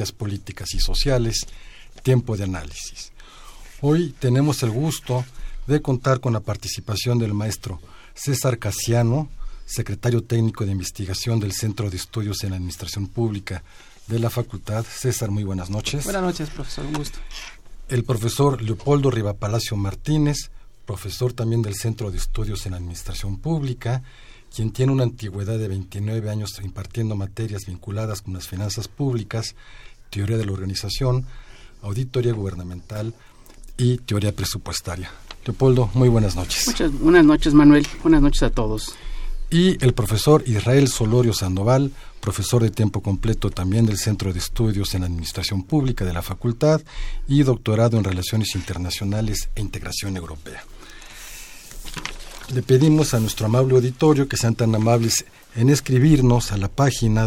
ciencias políticas y sociales, Tiempo de Análisis. Hoy tenemos el gusto de contar con la participación del maestro César Casiano, secretario técnico de investigación del Centro de Estudios en Administración Pública de la Facultad. César, muy buenas noches. Buenas noches, profesor, un gusto. El profesor Leopoldo Rivapalacio Martínez, profesor también del Centro de Estudios en Administración Pública, quien tiene una antigüedad de 29 años impartiendo materias vinculadas con las finanzas públicas, teoría de la organización, auditoría gubernamental y teoría presupuestaria. Leopoldo, muy buenas noches. Muchas buenas noches, Manuel. Buenas noches a todos. Y el profesor Israel Solorio Sandoval, profesor de tiempo completo también del Centro de Estudios en Administración Pública de la Facultad y doctorado en Relaciones Internacionales e Integración Europea. Le pedimos a nuestro amable auditorio que sean tan amables en escribirnos a la página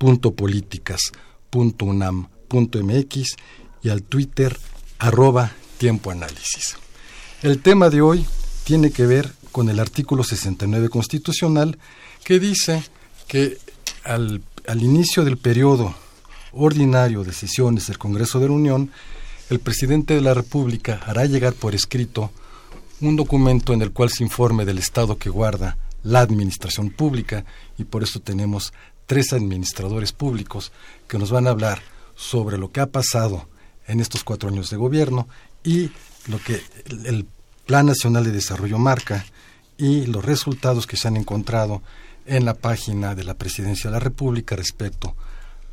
www.políticas.unam.mx y al Twitter arroba tiempo análisis. El tema de hoy tiene que ver con el artículo 69 constitucional que dice que al, al inicio del periodo ordinario de sesiones del Congreso de la Unión, el presidente de la República hará llegar por escrito un documento en el cual se informe del estado que guarda la administración pública y por eso tenemos tres administradores públicos que nos van a hablar sobre lo que ha pasado en estos cuatro años de gobierno y lo que el Plan Nacional de Desarrollo marca y los resultados que se han encontrado en la página de la Presidencia de la República respecto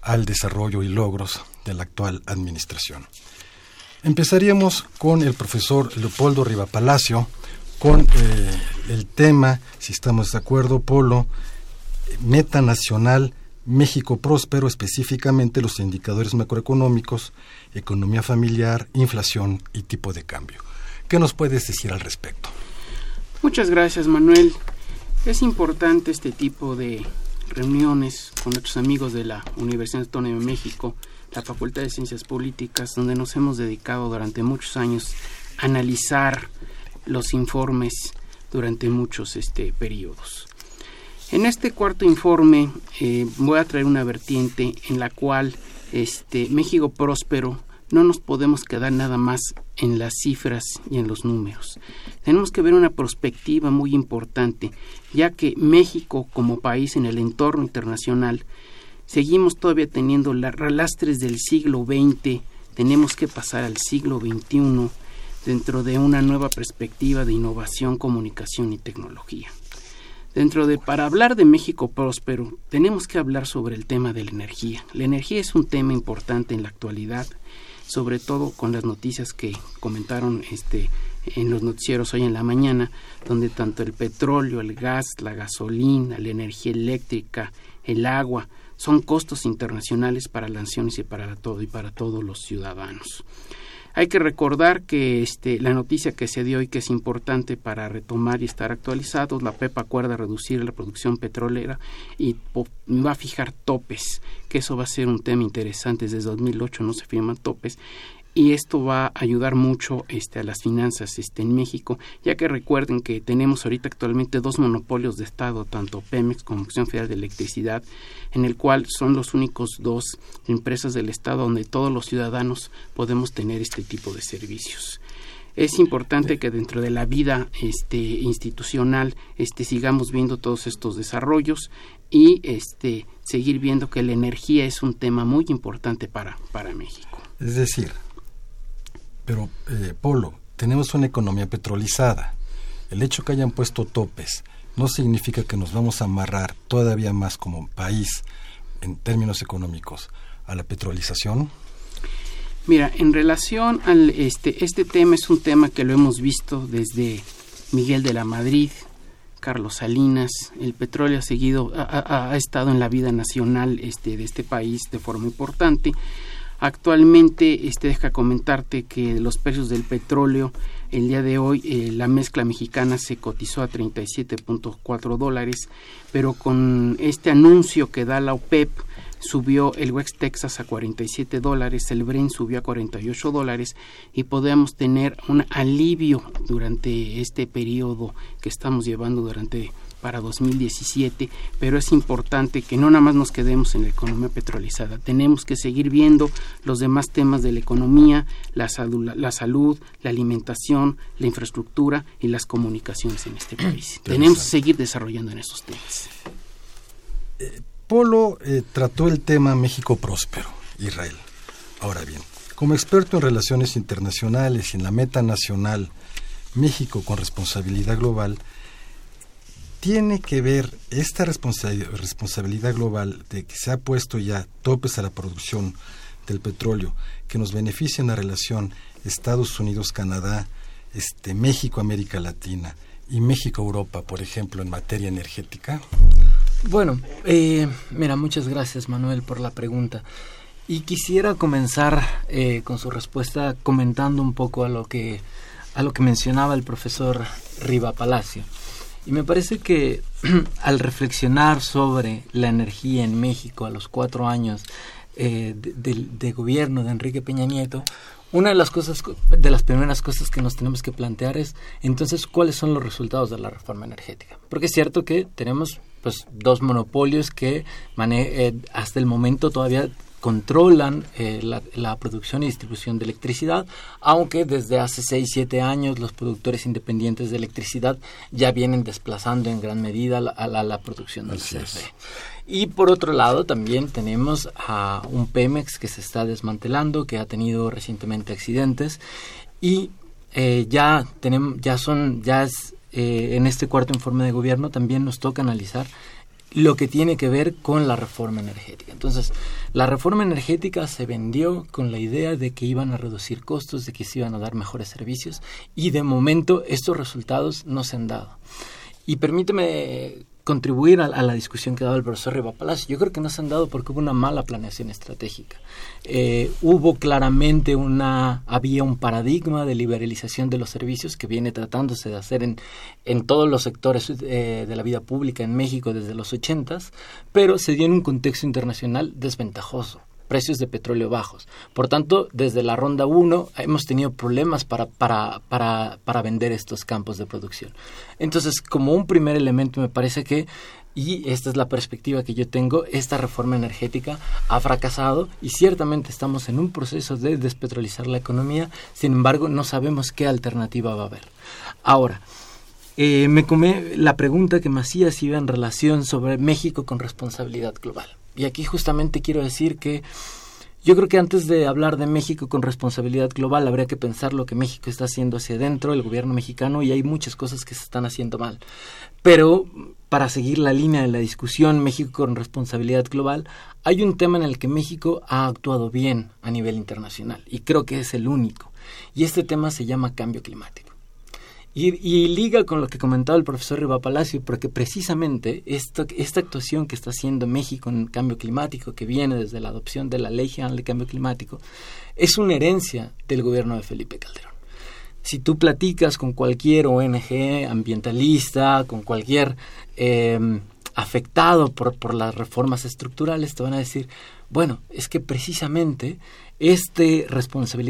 al desarrollo y logros de la actual administración. Empezaríamos con el profesor Leopoldo Rivapalacio, con eh, el tema, si estamos de acuerdo, Polo, meta nacional México próspero, específicamente los indicadores macroeconómicos, economía familiar, inflación y tipo de cambio. ¿Qué nos puedes decir al respecto? Muchas gracias, Manuel. Es importante este tipo de reuniones con nuestros amigos de la Universidad Autónoma de México la Facultad de Ciencias Políticas, donde nos hemos dedicado durante muchos años a analizar los informes durante muchos este, periodos. En este cuarto informe eh, voy a traer una vertiente en la cual este, México próspero no nos podemos quedar nada más en las cifras y en los números. Tenemos que ver una perspectiva muy importante, ya que México como país en el entorno internacional seguimos todavía teniendo las lastres del siglo XX, tenemos que pasar al siglo XXI dentro de una nueva perspectiva de innovación, comunicación y tecnología. Dentro de para hablar de México próspero, tenemos que hablar sobre el tema de la energía. La energía es un tema importante en la actualidad, sobre todo con las noticias que comentaron este en los noticieros hoy en la mañana, donde tanto el petróleo, el gas, la gasolina, la energía eléctrica, el agua, son costos internacionales para las naciones y para todo y para todos los ciudadanos. Hay que recordar que este, la noticia que se dio y que es importante para retomar y estar actualizados, la PEP acuerda reducir la producción petrolera y va a fijar topes, que eso va a ser un tema interesante. Desde 2008 no se firman topes y esto va a ayudar mucho este, a las finanzas este, en México, ya que recuerden que tenemos ahorita actualmente dos monopolios de Estado, tanto Pemex como Comisión Federal de Electricidad, en el cual son los únicos dos empresas del Estado donde todos los ciudadanos podemos tener este tipo de servicios es importante que dentro de la vida este, institucional este, sigamos viendo todos estos desarrollos y este, seguir viendo que la energía es un tema muy importante para, para México. Es decir, pero, eh, Polo, tenemos una economía petrolizada. El hecho que hayan puesto topes no significa que nos vamos a amarrar todavía más como país, en términos económicos, a la petrolización. Mira, en relación al este este tema es un tema que lo hemos visto desde Miguel de la Madrid, Carlos Salinas, el petróleo ha seguido ha, ha, estado en la vida nacional este de este país de forma importante Actualmente, este deja comentarte que los precios del petróleo, el día de hoy, eh, la mezcla mexicana se cotizó a 37.4 dólares, pero con este anuncio que da la OPEP, subió el West Texas a 47 dólares, el Brent subió a 48 dólares y podemos tener un alivio durante este periodo que estamos llevando durante para 2017, pero es importante que no nada más nos quedemos en la economía petrolizada, tenemos que seguir viendo los demás temas de la economía, la salud, la, salud, la alimentación, la infraestructura y las comunicaciones en este país. tenemos que seguir desarrollando en estos temas. Eh, Polo eh, trató el tema México próspero, Israel. Ahora bien, como experto en relaciones internacionales y en la meta nacional, México con responsabilidad global, tiene que ver esta responsabilidad global de que se ha puesto ya topes a la producción del petróleo que nos beneficia en la relación Estados Unidos-Canadá, este, México-América Latina y México-Europa, por ejemplo, en materia energética? Bueno, eh, mira, muchas gracias Manuel por la pregunta. Y quisiera comenzar eh, con su respuesta comentando un poco a lo que a lo que mencionaba el profesor Riva Palacio. Y me parece que al reflexionar sobre la energía en México a los cuatro años eh, de, gobierno de Enrique Peña Nieto, una de las cosas, de las primeras cosas que nos tenemos que plantear es entonces cuáles son los resultados de la reforma energética. Porque es cierto que tenemos pues dos monopolios que eh, hasta el momento todavía controlan eh, la, producción y distribución de electricidad, aunque desde hace 6, 7 años los productores independientes de electricidad ya vienen desplazando en gran medida a la, producción del CFE. Y por otro lado también tenemos a un Pemex que se está desmantelando, que ha tenido recientemente accidentes y eh, ya tenemos, ya son, ya es, eh, en este cuarto informe de gobierno también nos toca analizar lo que tiene que ver con la reforma energética. Entonces, la reforma energética se vendió con la idea de que iban a reducir costos, de que se iban a dar mejores servicios y de momento estos resultados no se han dado. Y permíteme contribuir a, la discusión que daba el profesor Riva Palacio. Yo creo que no se han dado porque hubo una mala planeación estratégica. Eh, hubo claramente una, había un paradigma de liberalización de los servicios que viene tratándose de hacer en, en todos los sectores eh, de la vida pública en México desde los ochentas, pero se dio en un contexto internacional desventajoso precios de petróleo bajos. Por tanto, desde la ronda 1 hemos tenido problemas para, para, para, para vender estos campos de producción. Entonces, como un primer elemento, me parece que y esta es la perspectiva que yo tengo, esta reforma energética ha fracasado y ciertamente estamos en un proceso de despetrolizar la economía, sin embargo no sabemos qué alternativa va a haber. Ahora, eh, me comé la pregunta que me hacías iba en relación sobre México con responsabilidad global. Y aquí justamente quiero decir que yo creo que antes de hablar de México con responsabilidad global, habría que pensar lo que México está haciendo hacia adentro, el gobierno mexicano, y hay muchas cosas que se están haciendo mal. Pero para seguir la línea de la discusión México con responsabilidad global, hay un tema en el que México ha actuado bien a nivel internacional, y creo que es el único. Y este tema se llama cambio climático. Y, liga con lo que comentaba el profesor Riva Palacio, porque precisamente esta, actuación que está haciendo México en el cambio climático, que viene desde la adopción de la Ley General de Cambio Climático, es una herencia del gobierno de Felipe Calderón. Si tú platicas con cualquier ONG ambientalista, con cualquier em, afectado por, por las reformas estructurales, te van a decir, bueno, es que precisamente este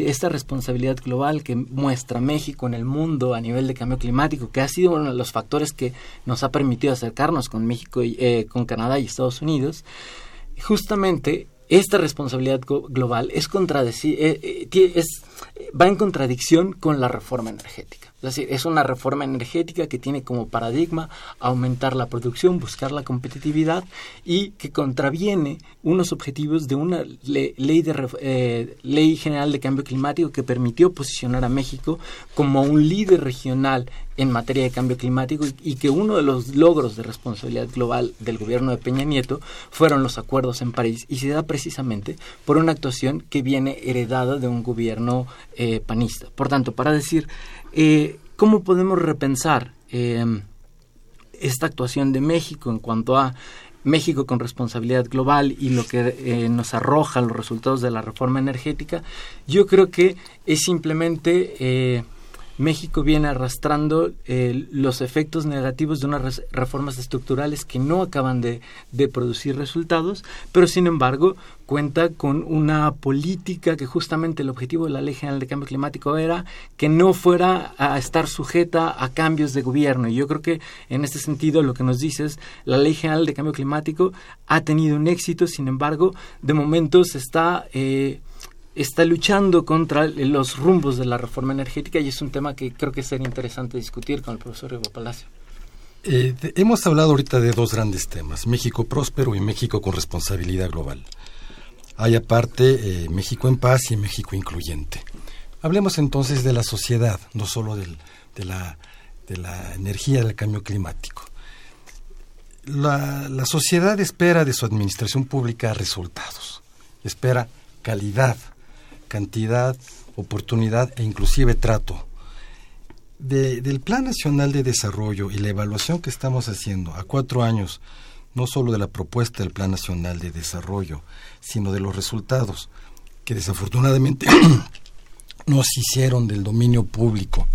esta responsabilidad global que muestra México en el mundo a nivel de cambio climático, que ha sido uno de los factores que nos ha permitido acercarnos con México, y, eh, con Canadá y Estados Unidos, justamente esta responsabilidad global es, eh, eh, es va en contradicción con la reforma energética. Es decir, es una reforma energética que tiene como paradigma aumentar la producción, buscar la competitividad y que contraviene unos objetivos de una ley, de, eh, ley general de cambio climático que permitió posicionar a México como un líder regional en materia de cambio climático y, que uno de los logros de responsabilidad global del gobierno de Peña Nieto fueron los acuerdos en París y se da precisamente por una actuación que viene heredada de un gobierno eh, panista. Por tanto, para decir eh, ¿Cómo podemos repensar em, esta actuación de México en cuanto a México con responsabilidad global y lo que eh, nos arroja los resultados de la reforma energética? Yo creo que es simplemente México viene arrastrando eh, los efectos negativos de unas reformas estructurales que no acaban de, de, producir resultados, pero sin embargo cuenta con una política que justamente el objetivo de la Ley General de Cambio Climático era que no fuera a estar sujeta a cambios de gobierno. Y yo creo que en este sentido lo que nos dice es la Ley General de Cambio Climático ha tenido un éxito, sin embargo, de momento se está... Eh, está luchando contra los rumbos de la reforma energética y es un tema que creo que sería interesante discutir con el profesor Evo Palacio. Eh, hemos hablado ahorita de dos grandes temas, México próspero y México con responsabilidad global. Hay aparte eh, México en paz y México incluyente. Hablemos entonces de la sociedad, no solo de, la, energía del cambio climático. La sociedad espera de su administración pública resultados, espera calidad, cantidad, oportunidad e inclusive trato. del Plan Nacional de Desarrollo y la evaluación que estamos haciendo a cuatro años, no solo de la propuesta del Plan Nacional de Desarrollo, sino de los resultados que desafortunadamente no se hicieron del dominio público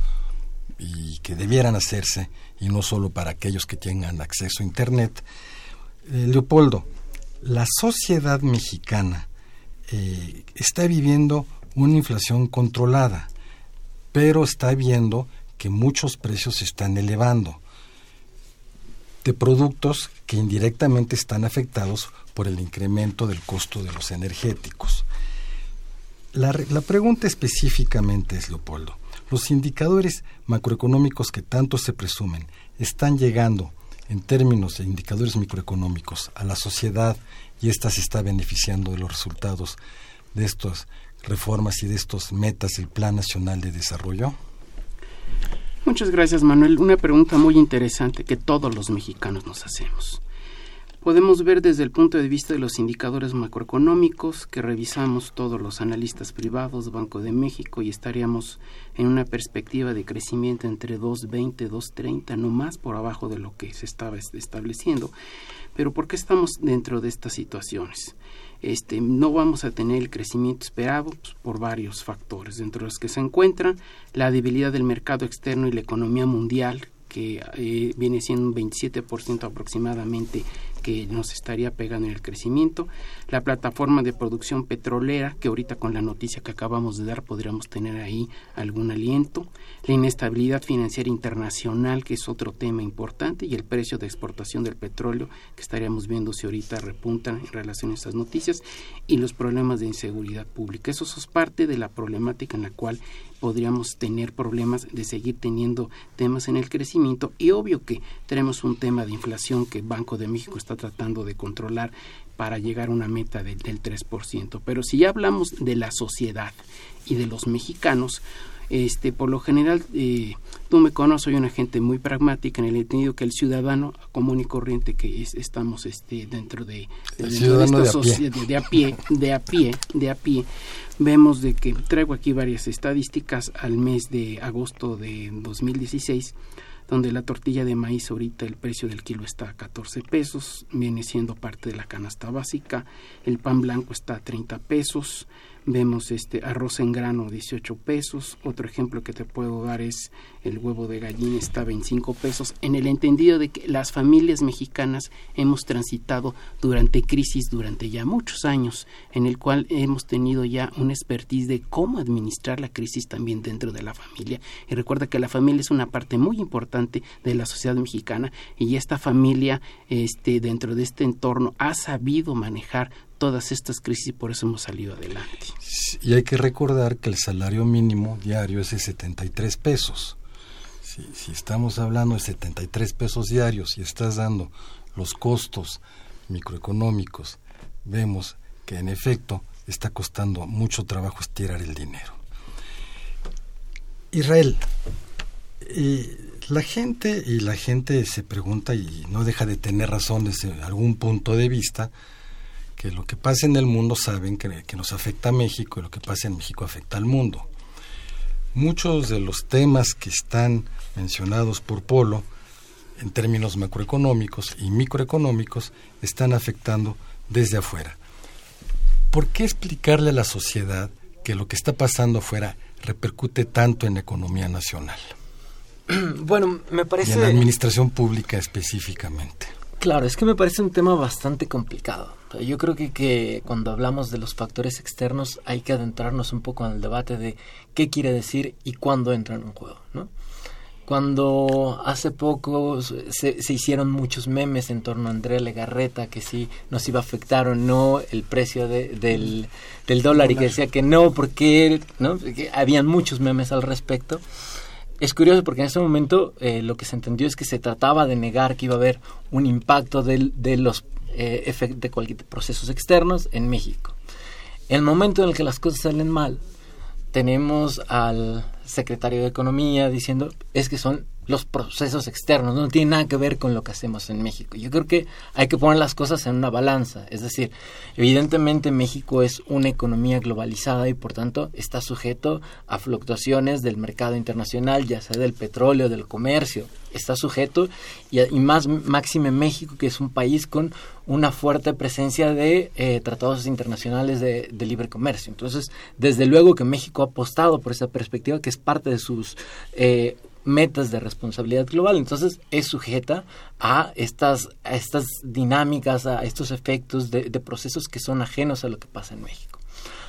y que debieran hacerse, y no solo para aquellos que tengan acceso a Internet. Eh, Leopoldo, la sociedad mexicana eh, está viviendo una inflación controlada, pero está viendo que muchos precios se están elevando de productos que indirectamente están afectados por el incremento del costo de los energéticos. La, la, pregunta específicamente es, Leopoldo, ¿los indicadores macroeconómicos que tanto se presumen están llegando en términos de indicadores microeconómicos a la sociedad y ésta se está beneficiando de los resultados de estas reformas y de estos metas del Plan Nacional de Desarrollo? Muchas gracias, Manuel. Una pregunta muy interesante que todos los mexicanos nos hacemos. Podemos ver desde el punto de vista de los indicadores macroeconómicos que revisamos todos los analistas privados, Banco de México, y estaríamos en una perspectiva de crecimiento entre 2.20 y 2.30, no más por abajo de lo que se estaba estableciendo. Pero ¿por qué estamos dentro de estas situaciones? Este, no vamos a tener el crecimiento esperado pues, por varios factores, entre los que se encuentran la debilidad del mercado externo y la economía mundial, que eh, viene siendo un 27% aproximadamente que nos estaría pegando en el crecimiento, la plataforma de producción petrolera, que ahorita con la noticia que acabamos de dar podríamos tener ahí algún aliento, la inestabilidad financiera internacional, que es otro tema importante, y el precio de exportación del petróleo, que estaríamos viendo si ahorita repuntan en relación a estas noticias, y los problemas de inseguridad pública. Eso es parte de la problemática en la cual podríamos tener problemas de seguir teniendo temas en el crecimiento y obvio que tenemos un tema de inflación que Banco de México está tratando de controlar para llegar a una meta del 3%. Pero si ya hablamos de la sociedad y de los mexicanos, este, por lo general, eh, tú me conoces, soy una gente muy pragmática en el entendido que el ciudadano común y corriente que estamos este, dentro de, de, de, de, a pie, de a pie, de a pie, vemos de que traigo aquí varias estadísticas al mes de agosto de 2016 donde la tortilla de maíz ahorita el precio del kilo está a 14 pesos, viene siendo parte de la canasta básica, el pan blanco está a 30 pesos, vemos este arroz en grano 18 pesos, otro ejemplo que te puedo dar es el huevo de gallina está a 25 pesos, en el entendido de que las familias mexicanas hemos transitado durante crisis durante ya muchos años, en el cual hemos tenido ya un expertise de cómo administrar la crisis también dentro de la familia. Y recuerda que la familia es una parte muy importante de la sociedad mexicana y esta familia este dentro de este entorno ha sabido manejar todas estas crisis y por eso hemos salido adelante. Y hay que recordar que el salario mínimo diario es de 73 pesos. Si, si estamos hablando de 73 pesos diarios y estás dando los costos microeconómicos, vemos que en efecto está costando mucho trabajo estirar el dinero. Israel, la gente y la gente se pregunta y no deja de tener razón desde algún punto de vista que lo que pasa en el mundo saben que, nos afecta a México y lo que pasa en México afecta al mundo. Muchos de los temas que están mencionados por Polo en términos macroeconómicos y microeconómicos están afectando desde afuera. ¿Por qué explicarle a la sociedad que lo que está pasando afuera repercute tanto en la economía nacional? Bueno, me parece... Y en la administración pública específicamente. Claro, es que me parece un tema bastante complicado. Yo creo que, que, cuando hablamos de los factores externos hay que adentrarnos un poco en el debate de qué quiere decir y cuándo entra en juego, ¿no? Cuando hace poco se, hicieron muchos memes en torno a Andrea Legarreta, que si nos iba a afectar o no el precio del, del dólar y que decía que no, porque, ¿no? Habían muchos memes al respecto. Es curioso porque en ese momento eh, lo que se entendió es que se trataba de negar que iba a haber un impacto de, de los eh, de cualquier procesos externos en México. El momento en el que las cosas salen mal, tenemos al secretario de Economía diciendo es que son los procesos externos, no tiene nada que ver con lo que hacemos en México. Yo creo que hay que poner las cosas en una balanza, es decir, evidentemente México es una economía globalizada y por tanto está sujeto a fluctuaciones del mercado internacional, ya sea del petróleo, del comercio, está sujeto y, más máxime México que es un país con una fuerte presencia de eh, tratados internacionales de, libre comercio. Entonces, desde luego que México ha apostado por esa perspectiva que es parte de sus eh, metas de responsabilidad global. Entonces es sujeta a estas, a estas dinámicas, a estos efectos de, procesos que son ajenos a lo que pasa en México.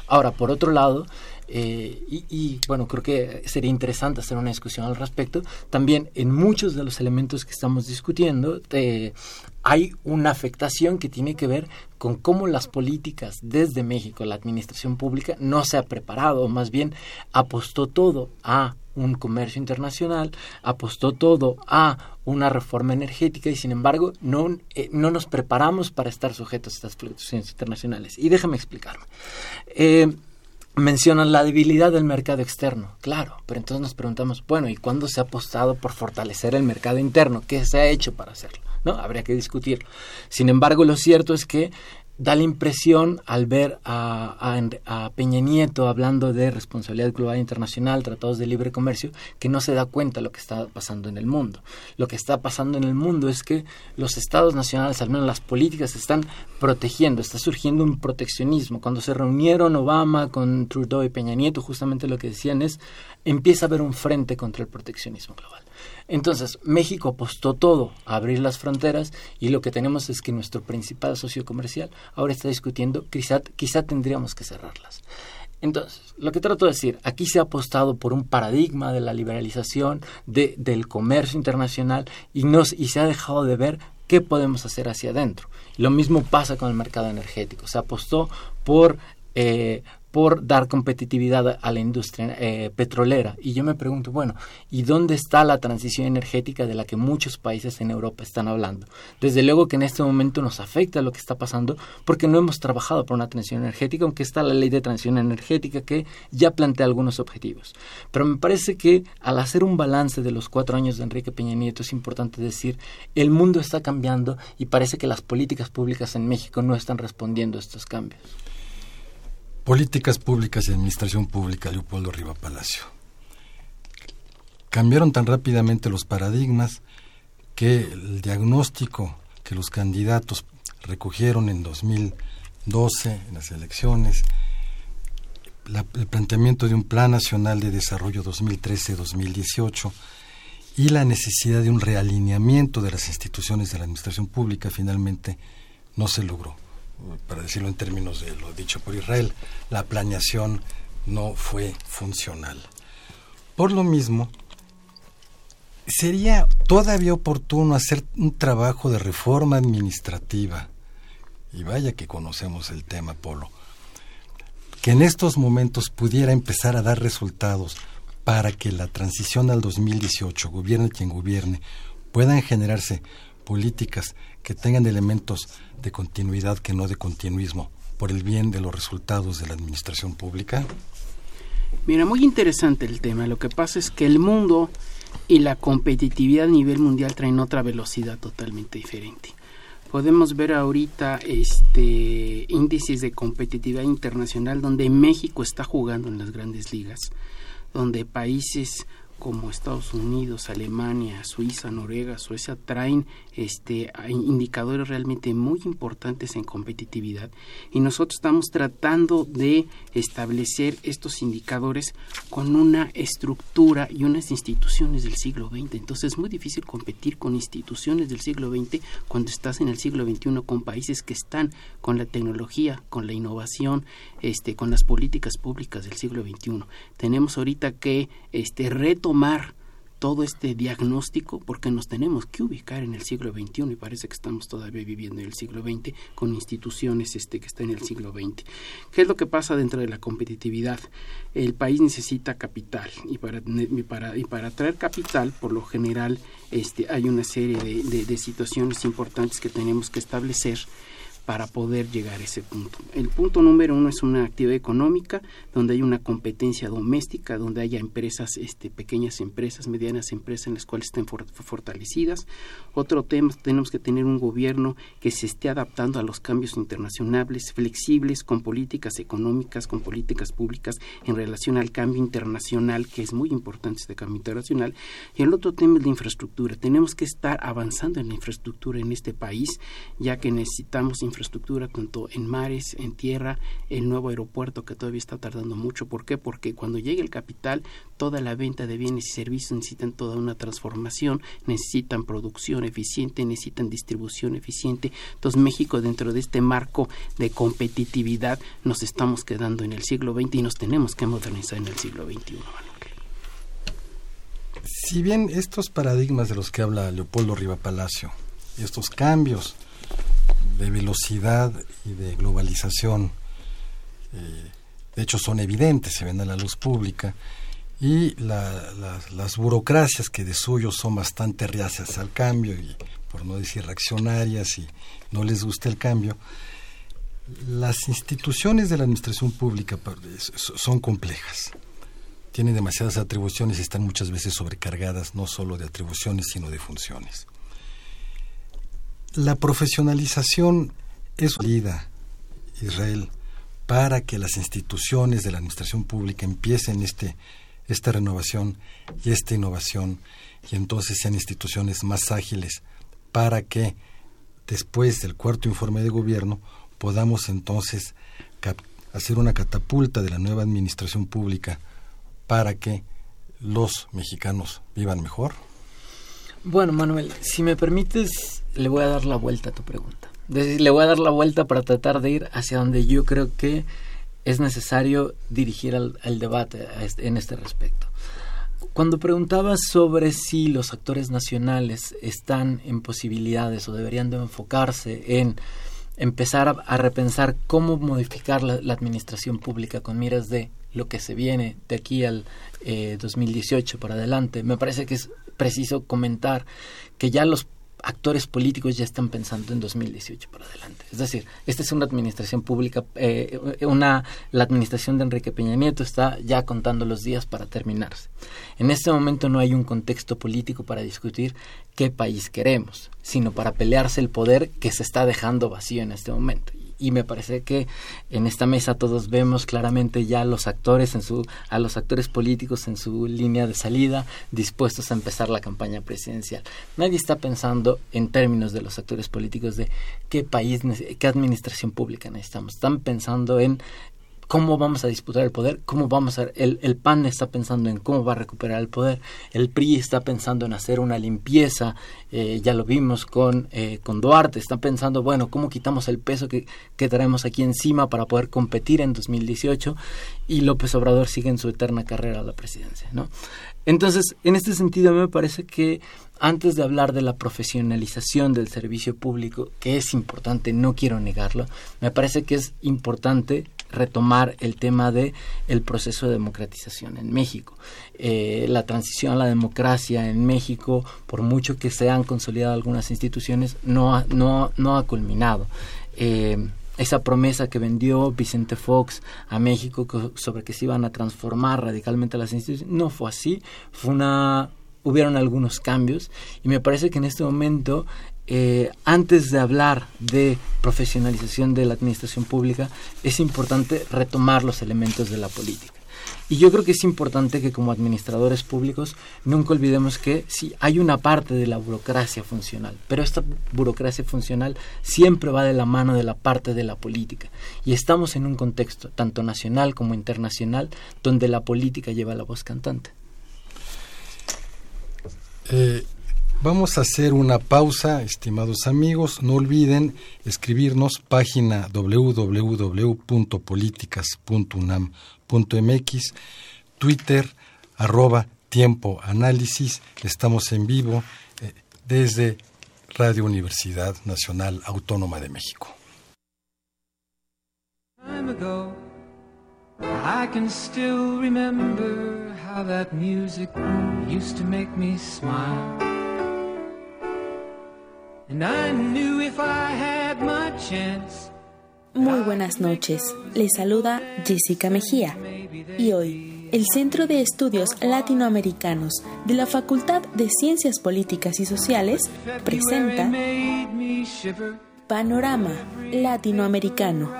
Ahora, por otro lado, eh, y, bueno, creo que sería interesante hacer una discusión al respecto. También en muchos de los elementos que estamos discutiendo eh, hay una afectación que tiene que ver con cómo las políticas desde México, la administración pública, no se ha preparado, más bien apostó todo a un comercio internacional, apostó todo a una reforma energética y sin embargo no, eh, no nos preparamos para estar sujetos a estas fluctuaciones internacionales. Y déjame explicarme. Eh, mencionan la debilidad del mercado externo, claro, pero entonces nos preguntamos, bueno, ¿y cuándo se ha apostado por fortalecer el mercado interno? ¿Qué se ha hecho para hacerlo? ¿No? Habría que discutirlo. Sin embargo, lo cierto es que da la impresión al ver a, Peña Nieto hablando de responsabilidad global internacional, tratados de libre comercio, que no se da cuenta de lo que está pasando en el mundo. Lo que está pasando en el mundo es que los estados nacionales, al menos las políticas, están protegiendo, está surgiendo un proteccionismo. Cuando se reunieron Obama con Trudeau y Peña Nieto, justamente lo que decían es, empieza a haber un frente contra el proteccionismo global. Entonces, México apostó todo a abrir las fronteras y lo que tenemos es que nuestro principal socio comercial ahora está discutiendo quizá, quizá tendríamos que cerrarlas. Entonces, lo que trato de decir, aquí se ha apostado por un paradigma de la liberalización de, del comercio internacional y, nos, y se ha dejado de ver qué podemos hacer hacia adentro. Lo mismo pasa con el mercado energético. Se apostó por eh, por dar competitividad a la industria eh, petrolera. Y yo me pregunto, bueno, ¿y dónde está la transición energética de la que muchos países en Europa están hablando? Desde luego que en este momento nos afecta lo que está pasando porque no hemos trabajado por una transición energética, aunque está la ley de transición energética que ya plantea algunos objetivos. Pero me parece que al hacer un balance de los cuatro años de Enrique Peña Nieto es importante decir, el mundo está cambiando y parece que las políticas públicas en México no están respondiendo a estos cambios. Políticas Públicas y Administración Pública, Leopoldo Riva Palacio. Cambiaron tan rápidamente los paradigmas que el diagnóstico que los candidatos recogieron en 2012 en las elecciones, el planteamiento de un Plan Nacional de Desarrollo 2013-2018 y la necesidad de un realineamiento de las instituciones de la Administración Pública finalmente no se logró para decirlo en términos de lo dicho por Israel, la planeación no fue funcional. Por lo mismo, sería todavía oportuno hacer un trabajo de reforma administrativa, y vaya que conocemos el tema, Polo, que en estos momentos pudiera empezar a dar resultados para que la transición al 2018, gobierne quien gobierne, puedan generarse políticas que tengan elementos de continuidad que no de continuismo, por el bien de los resultados de la administración pública? Mira, muy interesante el tema. Lo que pasa es que el mundo y la competitividad a nivel mundial traen otra velocidad totalmente diferente. Podemos ver ahorita este índices de competitividad internacional donde México está jugando en las grandes ligas, donde países como Estados Unidos, Alemania, Suiza, Noruega, Suecia traen este indicadores realmente muy importantes en competitividad y nosotros estamos tratando de establecer estos indicadores con una estructura y unas instituciones del siglo XX. Entonces es muy difícil competir con instituciones del siglo XX cuando estás en el siglo XXI con países que están con la tecnología, con la innovación, este, con las políticas públicas del siglo XXI. Tenemos ahorita que este, retomar todo este diagnóstico porque nos tenemos que ubicar en el siglo XXI y parece que estamos todavía viviendo en el siglo XX con instituciones este, que están en el siglo XX. ¿Qué es lo que pasa dentro de la competitividad? El país necesita capital y para, y para, y capital, por lo general, este, hay una serie de situaciones importantes que tenemos que establecer para poder llegar a ese punto. El punto número uno es una actividad económica donde hay una competencia doméstica, donde haya empresas, este, pequeñas empresas, medianas empresas en las cuales estén fortalecidas. Otro tema, tenemos que tener un gobierno que se esté adaptando a los cambios internacionales, flexibles, con políticas económicas, con políticas públicas en relación al cambio internacional, que es muy importante este cambio internacional. Y el otro tema es la infraestructura. Tenemos que estar avanzando en la infraestructura en este país, ya que necesitamos infraestructura tanto en mares, en tierra, el nuevo aeropuerto que todavía está tardando mucho. ¿Por qué? Porque cuando llegue el capital, toda la venta de bienes y servicios necesitan toda una transformación, necesitan producción eficiente, necesitan distribución eficiente. Entonces México dentro de este marco de competitividad nos estamos quedando en el siglo XX y nos tenemos que modernizar en el siglo XXI. Si bien estos paradigmas de los que habla Leopoldo Riva Palacio, estos cambios de velocidad y de globalización, eh, de hecho son evidentes, se ven a la luz pública, y las burocracias que de suyo son bastante reacias al cambio y por no decir reaccionarias y no les gusta el cambio, las instituciones de la administración pública son complejas. Tienen demasiadas atribuciones y están muchas veces sobrecargadas no solo de atribuciones, sino de funciones. La profesionalización es válida, Israel, para que las instituciones de la administración pública empiecen este, esta renovación y esta innovación y entonces sean instituciones más ágiles para que después del cuarto informe de gobierno podamos entonces hacer una catapulta de la nueva administración pública para que los mexicanos vivan mejor? Bueno, Manuel, si me permites, le voy a dar la vuelta a tu pregunta. Le voy a dar la vuelta para tratar de ir hacia donde yo creo que es necesario dirigir el debate en este respecto. Cuando preguntabas sobre si los actores nacionales están en posibilidades o deberían de enfocarse en empezar a, repensar cómo modificar la, administración pública con miras de lo que se viene de aquí al 2018 eh, para adelante, me parece que es preciso comentar que ya los actores políticos ya están pensando en 2018 para adelante. Es decir, esta es una administración pública, eh, una, la administración de Enrique Peña Nieto está ya contando los días para terminarse. En este momento no hay un contexto político para discutir qué país queremos, sino para pelearse el poder que se está dejando vacío en este momento y me parece que en esta mesa todos vemos claramente ya los actores en su a los actores políticos en su línea de salida dispuestos a empezar la campaña presidencial. Nadie está pensando en términos de los actores políticos de qué país qué administración pública necesitamos. Están pensando en cómo vamos a disputar el poder, cómo vamos a... El, el PAN está pensando en cómo va a recuperar el poder, el PRI está pensando en hacer una limpieza, eh, ya lo vimos con, eh, con Duarte, está pensando, bueno, cómo quitamos el peso que, que traemos aquí encima para poder competir en 2018 y López Obrador sigue en su eterna carrera a la presidencia, ¿no? Entonces, en este sentido, me parece que antes de hablar de la profesionalización del servicio público, que es importante, no quiero negarlo, me parece que es importante retomar el tema de el proceso de democratización en México. Eh, la transición a la democracia en México, por mucho que se han consolidado algunas instituciones, no ha, no, no ha culminado. Eh, esa promesa que vendió Vicente Fox a México sobre que se iban a transformar radicalmente las instituciones, no fue así, fue una hubieron algunos cambios y me parece que en este momento eh, antes de hablar de profesionalización de la administración pública, es importante retomar los elementos de la política. Y yo creo que es importante que como administradores públicos nunca olvidemos que sí, hay una parte de la burocracia funcional, pero esta burocracia funcional siempre va de la mano de la parte de la política. Y estamos en un contexto, tanto nacional como internacional, donde la política lleva la voz cantante. Eh, Vamos a hacer una pausa, estimados amigos. No olviden escribirnos página www.políticas.unam.mx, Twitter, arroba tiempo análisis. Estamos en vivo eh, desde Radio Universidad Nacional Autónoma de México. Muy buenas noches, les saluda Jessica Mejía y hoy el Centro de Estudios Latinoamericanos de la Facultad de Ciencias Políticas y Sociales presenta Panorama Latinoamericano.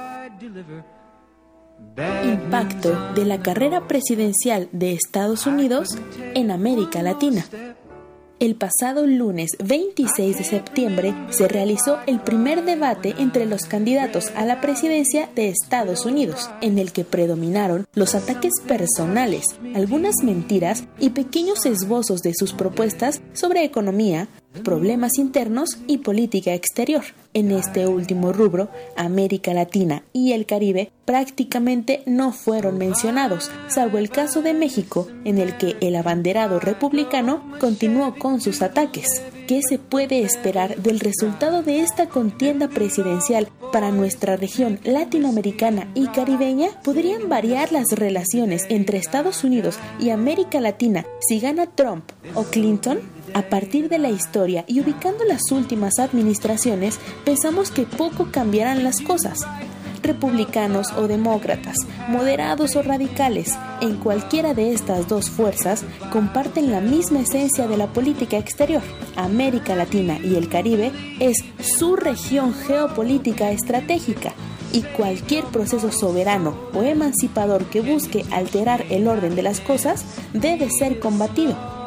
Impacto de la carrera presidencial de Estados Unidos en América Latina. El pasado lunes 26 de septiembre se realizó el primer debate entre los candidatos a la presidencia de Estados Unidos, en el que predominaron los ataques personales, algunas mentiras y pequeños esbozos de sus propuestas sobre economía, problemas internos y política exterior. En este último rubro, América Latina y el Caribe prácticamente no fueron mencionados, salvo el caso de México, en el que el abanderado republicano continuó con sus ataques. ¿Qué se puede esperar del resultado de esta contienda presidencial para nuestra región latinoamericana y caribeña? ¿Podrían variar las relaciones entre Estados Unidos y América Latina si gana Trump o Clinton? A partir de la historia y ubicando las últimas administraciones, pensamos que poco cambiarán las cosas. Republicanos o demócratas, moderados o radicales, en cualquiera de estas dos fuerzas comparten la misma esencia de la política exterior. América Latina y el Caribe es su región geopolítica estratégica y cualquier proceso soberano o emancipador que busque alterar el orden de las cosas debe ser combatido.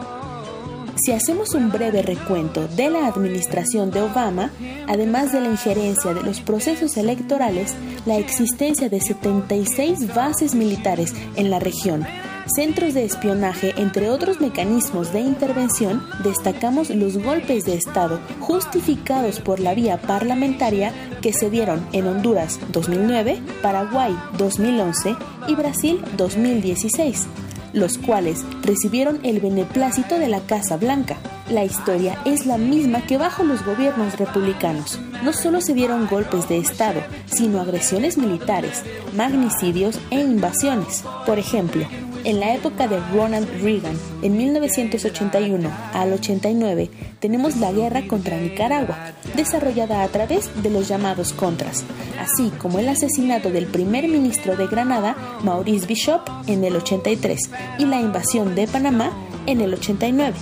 Si hacemos un breve recuento de la administración de Obama, además de la injerencia de los procesos electorales, la existencia de 76 bases militares en la región, centros de espionaje, entre otros mecanismos de intervención, destacamos los golpes de Estado justificados por la vía parlamentaria que se dieron en Honduras 2009, Paraguay 2011 y Brasil 2016 los cuales recibieron el beneplácito de la Casa Blanca. La historia es la misma que bajo los gobiernos republicanos. No solo se dieron golpes de Estado, sino agresiones militares, magnicidios e invasiones. Por ejemplo, en la época de Ronald Reagan, en 1981 al 89, tenemos la guerra contra Nicaragua, desarrollada a través de los llamados Contras, así como el asesinato del primer ministro de Granada, Maurice Bishop, en el 83, y la invasión de Panamá en el 89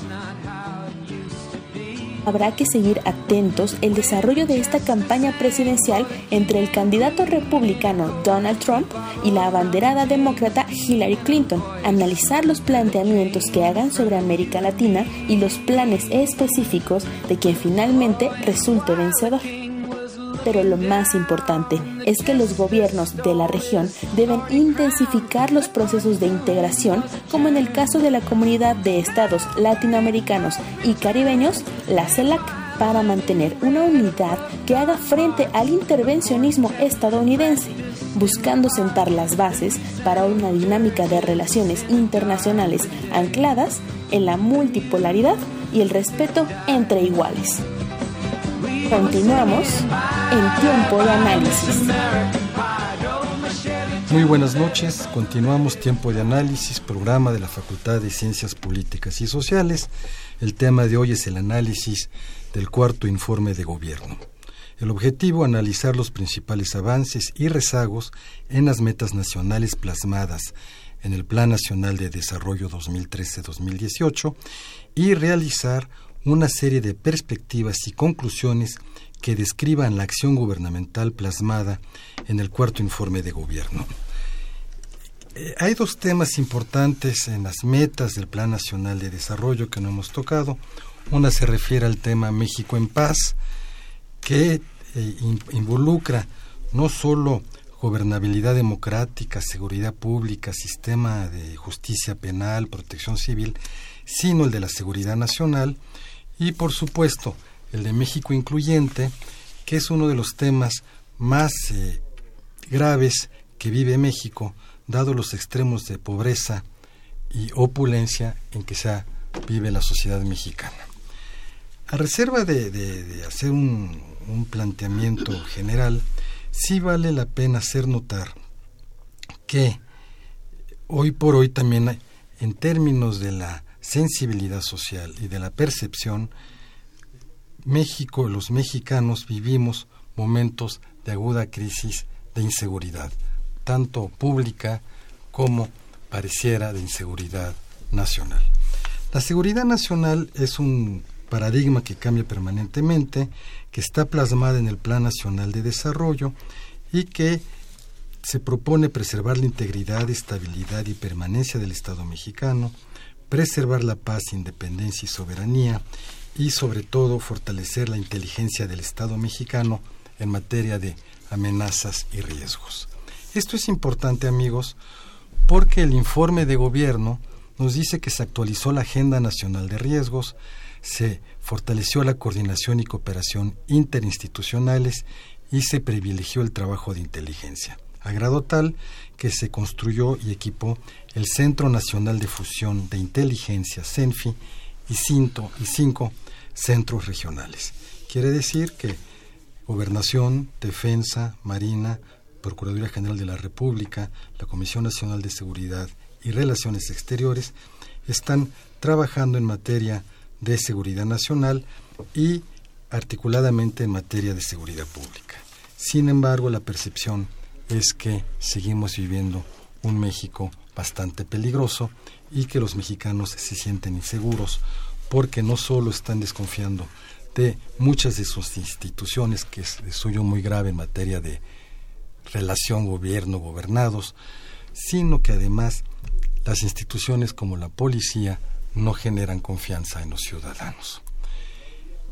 habrá que seguir atentos el desarrollo de esta campaña presidencial entre el candidato republicano Donald Trump y la abanderada demócrata Hillary Clinton, analizar los planteamientos que hagan sobre América Latina y los planes específicos de quien finalmente resulte vencedor pero lo más importante es que los gobiernos de la región deben intensificar los procesos de integración, como en el caso de la Comunidad de Estados Latinoamericanos y Caribeños, la CELAC, para mantener una unidad que haga frente al intervencionismo estadounidense, buscando sentar las bases para una dinámica de relaciones internacionales ancladas en la multipolaridad y el respeto entre iguales. Continuamos en tiempo de análisis. Muy buenas noches, continuamos tiempo de análisis, programa de la Facultad de Ciencias Políticas y Sociales. El tema de hoy es el análisis del cuarto informe de gobierno. El objetivo, analizar los principales avances y rezagos en las metas nacionales plasmadas en el Plan Nacional de Desarrollo 2013-2018 y realizar una serie de perspectivas y conclusiones que describan la acción gubernamental plasmada en el cuarto informe de gobierno. eh, hay dos temas importantes en las metas del Plan Nacional de Desarrollo que no hemos tocado. Una se refiere al tema México en paz, que eh, involucra no solo gobernabilidad democrática, seguridad pública, sistema de justicia penal, protección civil, sino el de la seguridad nacional y, por supuesto, el de México incluyente, que es uno de los temas más eh, graves que vive México, dado los extremos de pobreza y opulencia en que se vive la sociedad mexicana. A reserva de, hacer un, un, planteamiento general, sí vale la pena hacer notar que hoy por hoy también en términos de la sensibilidad social y de la percepción, México, los mexicanos vivimos momentos de aguda crisis de inseguridad, tanto pública como pareciera de inseguridad nacional. La seguridad nacional es un paradigma que cambia permanentemente, que está plasmada en el Plan Nacional de Desarrollo y que se propone preservar la integridad, estabilidad y permanencia del Estado mexicano, preservar la paz, independencia y soberanía, y sobre todo fortalecer la inteligencia del Estado mexicano en materia de amenazas y riesgos. Esto es importante amigos porque el informe de gobierno nos dice que se actualizó la Agenda Nacional de Riesgos, se fortaleció la coordinación y cooperación interinstitucionales y se privilegió el trabajo de inteligencia, a grado tal que se construyó y equipó el Centro Nacional de Fusión de Inteligencia, CENFI, y, y cinco centros regionales. Quiere decir que Gobernación, Defensa, Marina, Procuraduría General de la República, la Comisión Nacional de Seguridad y Relaciones Exteriores están trabajando en materia de seguridad nacional y articuladamente en materia de seguridad pública. Sin embargo, la percepción es que seguimos viviendo un México bastante peligroso y que los mexicanos se sienten inseguros porque no solo están desconfiando de muchas de sus instituciones, que es suyo muy grave en materia de relación gobierno-gobernados, sino que además las instituciones como la policía no generan confianza en los ciudadanos.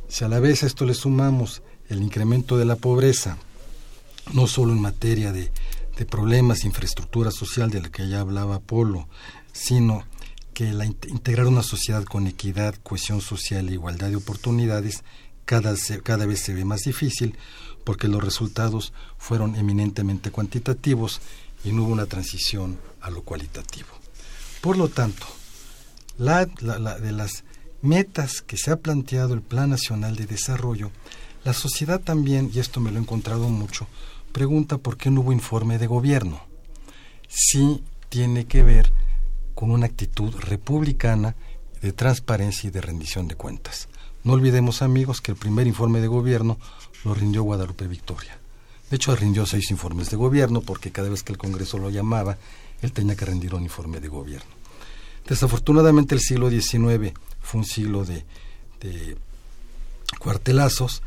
Si a la vez a esto le sumamos el incremento de la pobreza, no solo en materia de, de problemas infraestructura social de la que ya hablaba Polo, sino que la, integrar una sociedad con equidad, cohesión social e igualdad de oportunidades cada, cada vez se ve más difícil porque los resultados fueron eminentemente cuantitativos y no hubo una transición a lo cualitativo. Por lo tanto, la, de las metas que se ha planteado el Plan Nacional de Desarrollo, la sociedad también, y esto me lo he encontrado mucho, pregunta por qué no hubo informe de gobierno. Sí tiene que ver con una actitud republicana de transparencia y de rendición de cuentas. No olvidemos, amigos, que el primer informe de gobierno lo rindió Guadalupe Victoria. De hecho, rindió seis informes de gobierno porque cada vez que el Congreso lo llamaba, él tenía que rendir un informe de gobierno. Desafortunadamente el siglo XIX fue un siglo de, de cuartelazos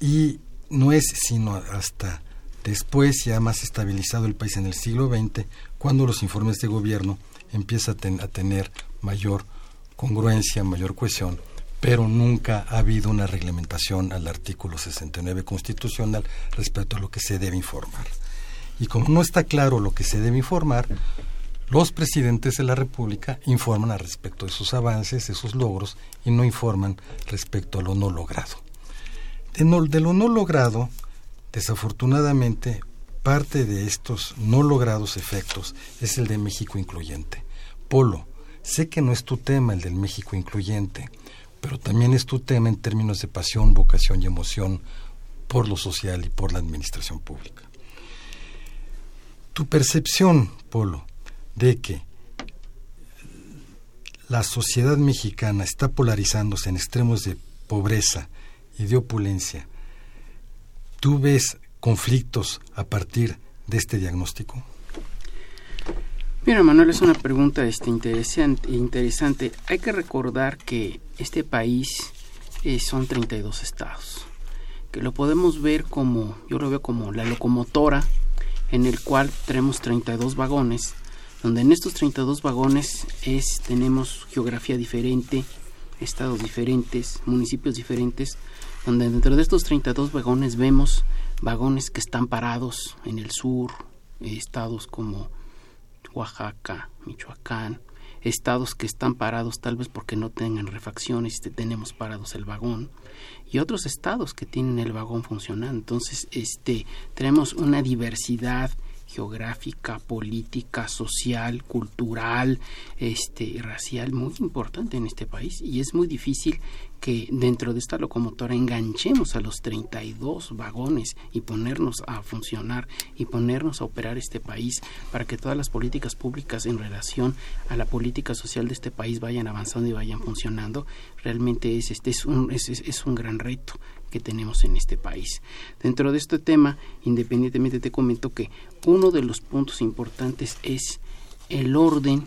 y no es sino hasta después, ya más estabilizado el país en el siglo XX, cuando los informes de gobierno empieza a, tener mayor congruencia, mayor cohesión, pero nunca ha habido una reglamentación al artículo 69 constitucional respecto a lo que se debe informar. Y como no está claro lo que se debe informar, los presidentes de la República informan respecto de sus avances, de sus logros, y no informan respecto a lo no logrado. De, de lo no logrado, desafortunadamente, Parte de estos no logrados efectos es el de México incluyente. Polo, sé que no es tu tema el del México incluyente, pero también es tu tema en términos de pasión, vocación y emoción por lo social y por la administración pública. Tu percepción, Polo, de que la sociedad mexicana está polarizándose en extremos de pobreza y de opulencia, ¿tú ves conflictos a partir de este diagnóstico? Mira, Manuel, es una pregunta este, interesante, interesante. Hay que recordar que este país eh, son 32 estados, que lo podemos ver como, yo lo veo como la locomotora en el cual tenemos 32 vagones, donde en estos 32 vagones es, tenemos geografía diferente, estados diferentes, municipios diferentes, donde dentro de estos 32 vagones vemos vagones que están parados en el sur, estados como Oaxaca, Michoacán, estados que están parados tal vez porque no tengan refacciones y tenemos parados el vagón y otros estados que tienen el vagón funcionando entonces este tenemos una diversidad geográfica, política, social, cultural, este, racial muy importante en este país. Y es muy difícil que dentro de esta locomotora enganchemos a los 32 vagones y ponernos a funcionar y ponernos a operar este país para que todas las políticas públicas en relación a la política social de este país vayan avanzando y vayan funcionando, realmente es, este, es, un, es, es un gran reto que tenemos en este país. Dentro de este tema, independientemente te comento que uno de los puntos importantes es el orden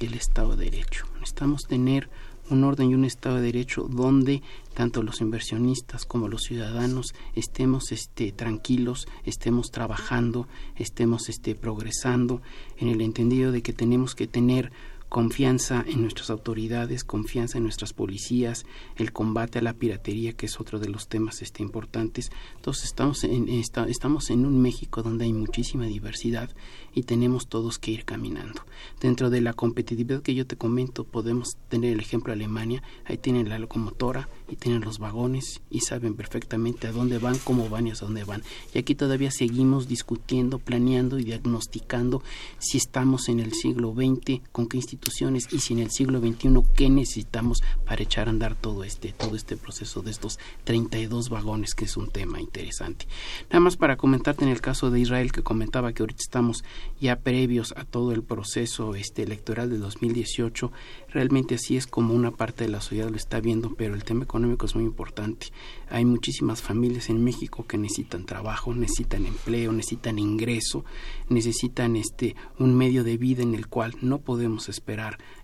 del Estado de Derecho. Necesitamos tener un orden y un Estado de Derecho donde tanto los inversionistas como los ciudadanos estemos este, tranquilos, estemos trabajando, estemos este, progresando en el entendido de que tenemos que tener confianza en nuestras autoridades, confianza en nuestras policías, el combate a la piratería, que es otro de los temas este, importantes. Entonces estamos en, estamos en un México donde hay muchísima diversidad y tenemos todos que ir caminando. Dentro de la competitividad que yo te comento, podemos tener el ejemplo Alemania, ahí tienen la locomotora y tienen los vagones y saben perfectamente a dónde van, cómo van y a dónde van. Y aquí todavía seguimos discutiendo, planeando y diagnosticando si estamos en el siglo XX, con qué instituciones y si en el siglo XXI qué necesitamos para echar a andar todo este, todo este proceso de estos 32 vagones, que es un tema interesante. Nada más para comentarte en el caso de Israel que comentaba que ahorita estamos ya previos a todo el proceso este, electoral de 2018. Realmente así es como una parte de la sociedad lo está viendo, pero el tema económico es muy importante. Hay muchísimas familias en México que necesitan trabajo, necesitan empleo, necesitan ingreso, necesitan este un medio de vida en el cual no podemos esperar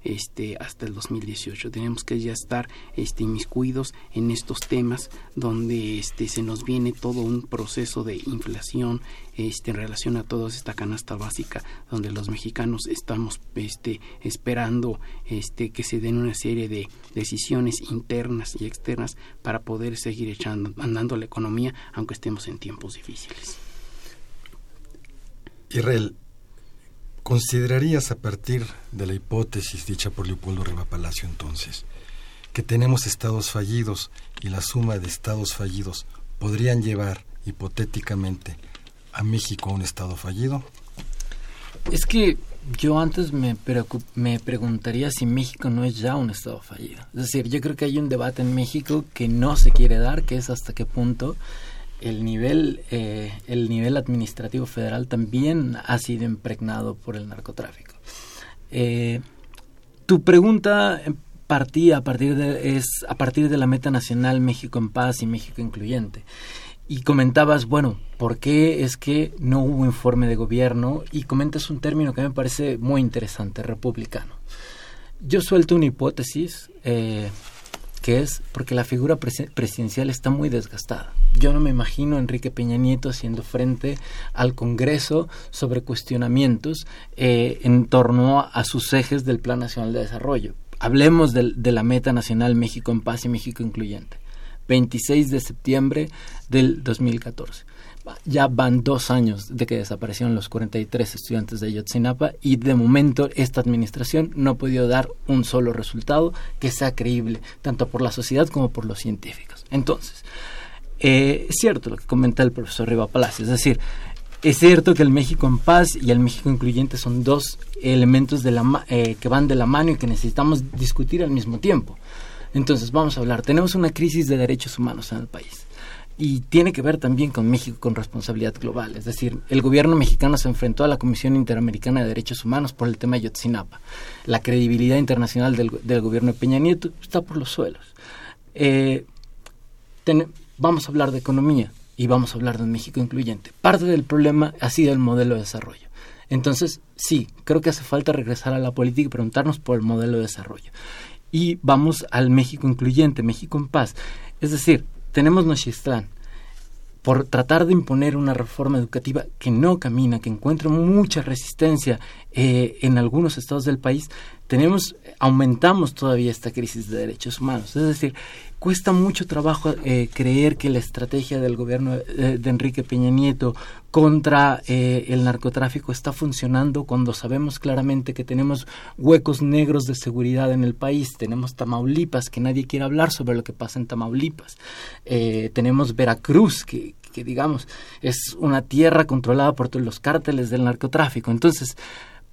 este hasta el 2018. Tenemos que ya estar este inmiscuidos en estos temas donde este se nos viene todo un proceso de inflación este en relación a toda esta canasta básica donde los mexicanos estamos este esperando este que se den una serie de decisiones internas y externas para poder seguir echando andando la economía aunque estemos en tiempos difíciles. Israel, ¿considerarías a partir de la hipótesis dicha por Leopoldo Riva Palacio entonces que tenemos estados fallidos y la suma de estados fallidos podrían llevar hipotéticamente a México a un estado fallido? Es que yo antes me, me preguntaría si México no es ya un estado fallido. Es decir, yo creo que hay un debate en México que no se quiere dar, que es hasta qué punto el nivel, eh, el nivel administrativo federal también ha sido impregnado por el narcotráfico. Eh, tu pregunta partía a partir de, es a partir de la meta nacional México en paz y México incluyente. Y comentabas, bueno, ¿por qué es que no hubo informe de gobierno? Y comentas un término que me parece muy interesante, republicano. Yo suelto una hipótesis eh, que es porque la figura presidencial está muy desgastada. Yo no me imagino a Enrique Peña Nieto haciendo frente al Congreso sobre cuestionamientos eh, en torno a sus ejes del Plan Nacional de Desarrollo. Hablemos de, de la meta nacional México en paz y México incluyente. 26 de septiembre del 2014 ya van dos años de que desaparecieron los 43 estudiantes de Ayotzinapa y de momento esta administración no ha podido dar un solo resultado que sea creíble, tanto por la sociedad como por los científicos. Entonces, eh, es cierto lo que comenta el profesor Riva Palacio, es decir, es cierto que el México en paz y el México incluyente son dos elementos de la, eh, que van de la mano y que necesitamos discutir al mismo tiempo. Entonces, vamos a hablar. Tenemos una crisis de derechos humanos en el país y tiene que ver también con México con responsabilidad global. Es decir, el gobierno mexicano se enfrentó a la Comisión Interamericana de Derechos Humanos por el tema de Yotzinapa. La credibilidad internacional del, gobierno de Peña Nieto está por los suelos. Eh, vamos a hablar de economía y vamos a hablar de un México incluyente. Parte del problema ha sido el modelo de desarrollo. Entonces, sí, creo que hace falta regresar a la política y preguntarnos por el modelo de desarrollo. Y vamos al México incluyente, México en paz. Es decir, tenemos Nochistlán, por tratar de imponer una reforma educativa que no camina, que encuentra mucha resistencia eh, en algunos estados del país, tenemos, aumentamos todavía esta crisis de derechos humanos. Es decir, cuesta mucho trabajo eh, creer que la estrategia del gobierno eh, de Enrique Peña Nieto contra eh, el narcotráfico está funcionando cuando sabemos claramente que tenemos huecos negros de seguridad en el país. Tenemos Tamaulipas, que nadie quiere hablar sobre lo que pasa en Tamaulipas. tenemos Veracruz, que, que digamos es una tierra controlada por todos los cárteles del narcotráfico. Entonces,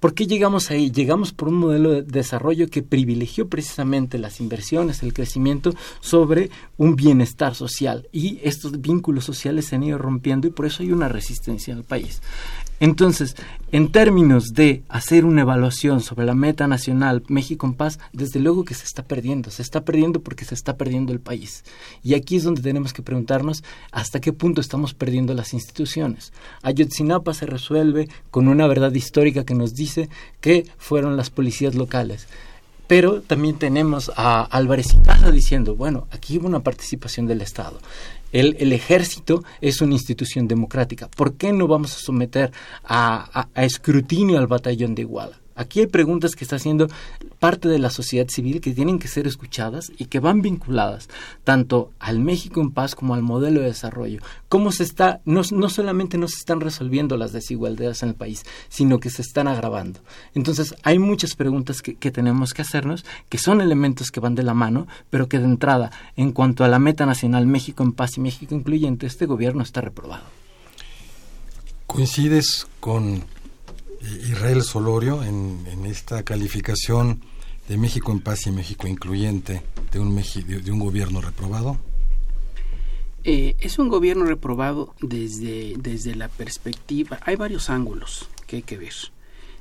¿Por qué llegamos ahí? Llegamos por un modelo de desarrollo que privilegió precisamente las inversiones, el crecimiento sobre un bienestar social y estos vínculos sociales se han ido rompiendo y por eso hay una resistencia en el país. Entonces, en términos de hacer una evaluación sobre la meta nacional México en paz, desde luego que se está perdiendo, se está perdiendo porque se está perdiendo el país. Y aquí es donde tenemos que preguntarnos hasta qué punto estamos perdiendo las instituciones. Ayotzinapa se resuelve con una verdad histórica que nos dice que fueron las policías locales. Pero también tenemos a Álvarez y diciendo, bueno, aquí hubo una participación del Estado. El, ejército es una institución democrática. ¿Por qué no vamos a someter a escrutinio al batallón de Iguala? Aquí hay preguntas que está haciendo parte de la sociedad civil que tienen que ser escuchadas y que van vinculadas tanto al México en paz como al modelo de desarrollo. Cómo se está, no, no solamente no se están resolviendo las desigualdades en el país, sino que se están agravando. Entonces, hay muchas preguntas que, que tenemos que hacernos, que son elementos que van de la mano, pero que de entrada, en cuanto a la meta nacional México en paz y México incluyente, este gobierno está reprobado. ¿Coincides con Israel Solorio en, esta calificación de México en paz y México incluyente de un, de un gobierno reprobado? Eh, es un gobierno reprobado desde, desde la perspectiva, hay varios ángulos que hay que ver.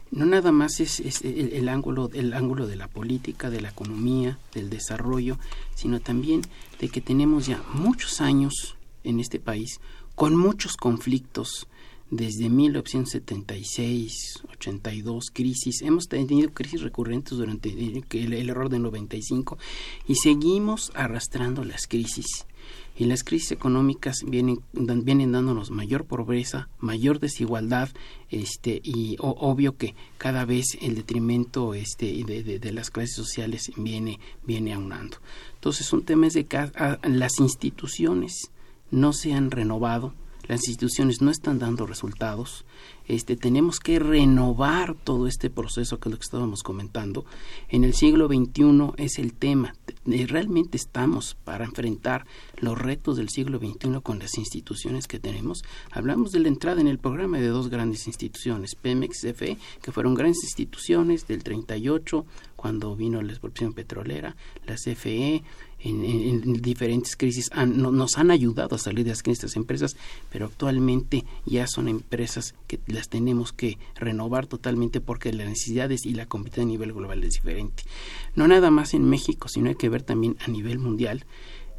No nada más es, el, ángulo, el ángulo de la política, de la economía, del desarrollo, sino también de que tenemos ya muchos años en este país con muchos conflictos, desde 1976, 82, crisis, hemos tenido crisis recurrentes durante el, error de 95 y seguimos arrastrando las crisis. Y las crisis económicas vienen, vienen dándonos mayor pobreza, mayor desigualdad, este, y obvio que cada vez el detrimento este, de, de, las clases sociales viene, viene aunando. Entonces, un tema es de que las instituciones no se han renovado, las instituciones no están dando resultados, este, tenemos que renovar todo este proceso que es lo que estábamos comentando. En el siglo XXI es el tema. Realmente estamos para enfrentar los retos del siglo XXI con las instituciones que tenemos. Hablamos de la entrada en el programa de dos grandes instituciones, Pemex CFE, que fueron grandes instituciones del 38, cuando vino la expropiación petrolera, la CFE, en, diferentes crisis nos han ayudado a salir de crisis empresas, pero actualmente ya son empresas que las tenemos que renovar totalmente porque las necesidades y la competencia a nivel global es diferente. No nada más en México, sino hay que ver también a nivel mundial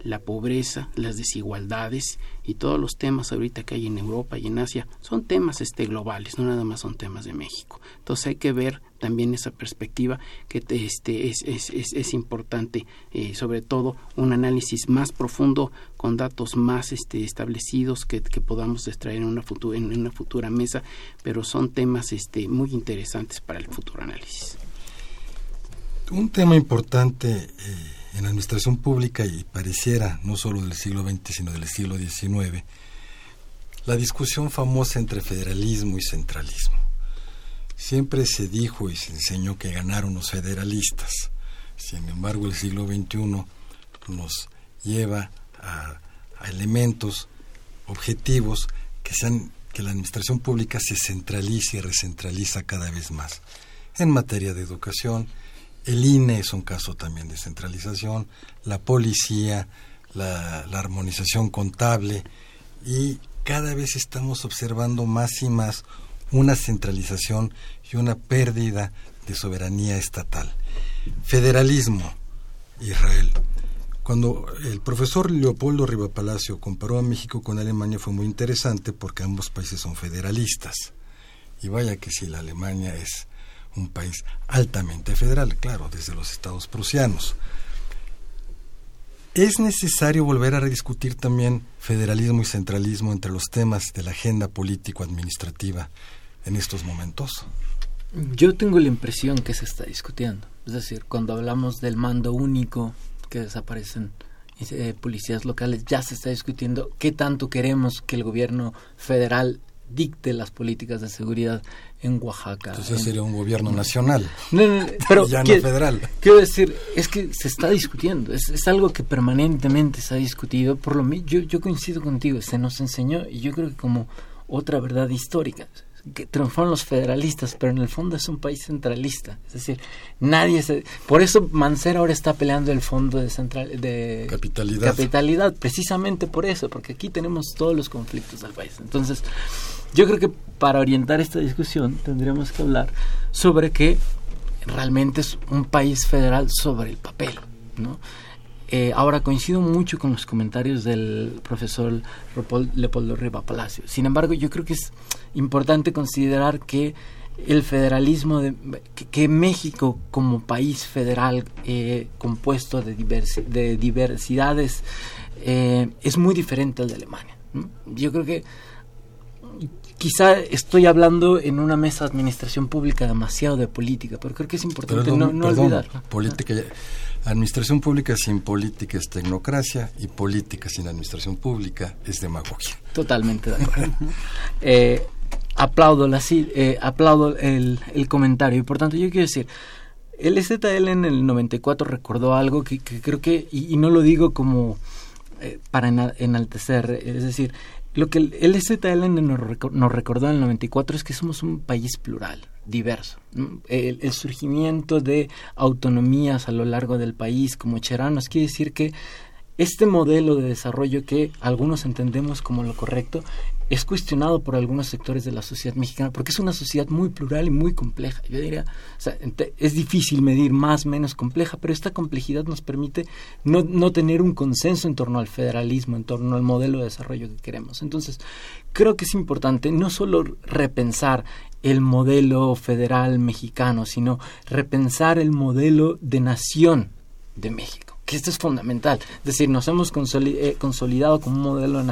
la pobreza, las desigualdades y todos los temas ahorita que hay en Europa y en Asia son temas este globales, no nada más son temas de México. Entonces hay que ver también esa perspectiva que este es, es, es, importante, eh, sobre todo un análisis más profundo con datos más este, establecidos que, que podamos extraer en una futura en una futura mesa, pero son temas este muy interesantes para el futuro análisis. Un tema importante eh, en la administración pública y pareciera no solo del siglo XX, sino del siglo XIX, la discusión famosa entre federalismo y centralismo. Siempre se dijo y se enseñó que ganaron los federalistas. Sin embargo, el siglo XXI nos lleva a, elementos objetivos que sean que la administración pública se centraliza y recentraliza cada vez más en materia de educación, el INE es un caso también de centralización, la policía, la, armonización contable y cada vez estamos observando más y más una centralización y una pérdida de soberanía estatal. Federalismo, Israel. Cuando el profesor Leopoldo Rivapalacio comparó a México con Alemania fue muy interesante porque ambos países son federalistas. Y vaya que si la Alemania es un país altamente federal, claro, desde los estados prusianos. ¿Es necesario volver a rediscutir también federalismo y centralismo entre los temas de la agenda político-administrativa en estos momentos? Yo tengo la impresión que se está discutiendo. Es decir, cuando hablamos del mando único, que desaparecen eh, policías locales, ya se está discutiendo qué tanto queremos que el gobierno federal dicte las políticas de seguridad en Oaxaca. Entonces sería un gobierno nacional. No, no, pero ya no quiero, federal. Quiero decir, es que se está discutiendo, es, es, algo que permanentemente se ha discutido. Por lo yo, yo coincido contigo, se nos enseñó y yo creo que como otra verdad histórica que triunfaron los federalistas, pero en el fondo es un país centralista. Es decir, nadie se... Por eso Mancera ahora está peleando el fondo de, central, de capitalidad. capitalidad, precisamente por eso, porque aquí tenemos todos los conflictos del país. Entonces, yo creo que para orientar esta discusión tendríamos que hablar sobre que realmente es un país federal sobre el papel, ¿no? Eh, ahora coincido mucho con los comentarios del profesor Leopoldo Riva Palacio. Sin embargo, yo creo que es importante considerar que el federalismo, de, que, México como país federal eh, compuesto de, de diversidades eh, es muy diferente al de Alemania. Yo creo que quizá estoy hablando en una mesa de administración pública demasiado de política, pero creo que es importante no, no olvidar. Política, administración pública sin política es tecnocracia y política sin administración pública es demagogia. Totalmente de acuerdo. eh, aplaudo, la, eh, aplaudo el, el, comentario y por tanto yo quiero decir, el STL en el 94 recordó algo que, que creo que, y, y, no lo digo como eh, para enaltecer, es decir, lo que el STL nos recordó en el 94 es que somos un país plural, diverso. El, el, surgimiento de autonomías a lo largo del país como cheranos quiere decir que este modelo de desarrollo que algunos entendemos como lo correcto es cuestionado por algunos sectores de la sociedad mexicana porque es una sociedad muy plural y muy compleja. Yo diría, o sea, es difícil medir más, menos compleja, pero esta complejidad nos permite no, no tener un consenso en torno al federalismo, en torno al modelo de desarrollo que queremos. Entonces, creo que es importante no solo repensar el modelo federal mexicano, sino repensar el modelo de nación de México que esto es fundamental. Es decir, nos hemos eh, consolidado como un modelo,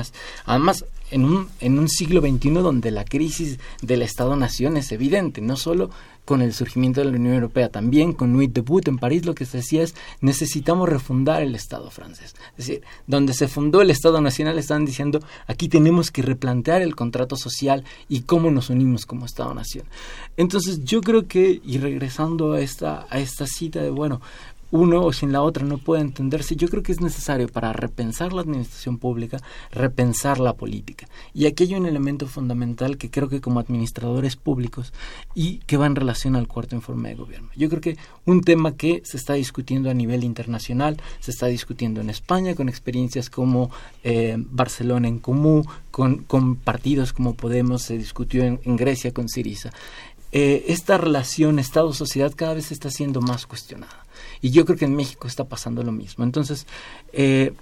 además, en un, en un siglo XXI donde la crisis del Estado-Nación es evidente, no solo con el surgimiento de la Unión Europea, también con Nuit Debut en París, lo que se decía es necesitamos refundar el Estado francés. Es decir, donde se fundó el Estado Nacional estaban diciendo aquí tenemos que replantear el contrato social y cómo nos unimos como Estado-Nación. Entonces yo creo que, y regresando a esta, a esta cita de, bueno, uno o sin la otra no puede entenderse, yo creo que es necesario para repensar la administración pública, repensar la política. Y aquí hay un elemento fundamental que creo que como administradores públicos y que va en relación al cuarto informe de gobierno. Yo creo que un tema que se está discutiendo a nivel internacional, se está discutiendo en España con experiencias como eh, Barcelona en Común, con, partidos como Podemos, se discutió en, en Grecia con Siriza. Eh, esta relación Estado-sociedad cada vez está siendo más cuestionada. Y yo creo que en México está pasando lo mismo. Entonces, eh,